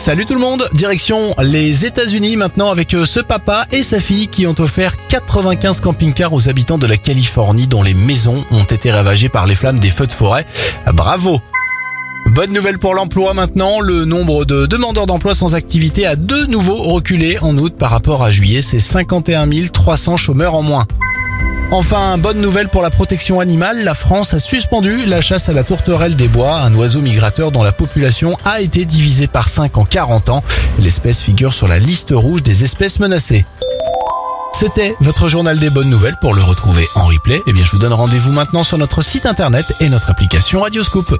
Salut tout le monde, direction les États-Unis maintenant avec euh, ce papa et sa fille qui ont offert 95 camping-cars aux habitants de la Californie dont les maisons ont été ravagées par les flammes des feux de forêt. Bravo Bonne nouvelle pour l'emploi maintenant, le nombre de demandeurs d'emploi sans activité a de nouveau reculé en août par rapport à juillet, c'est 51 300 chômeurs en moins. Enfin, bonne nouvelle pour la protection animale, la France a suspendu la chasse à la tourterelle des bois, un oiseau migrateur dont la population a été divisée par 5 en 40 ans. L'espèce figure sur la liste rouge des espèces menacées. C'était votre journal des bonnes nouvelles. Pour le retrouver en replay, eh bien, je vous donne rendez-vous maintenant sur notre site internet et notre application Radioscoop.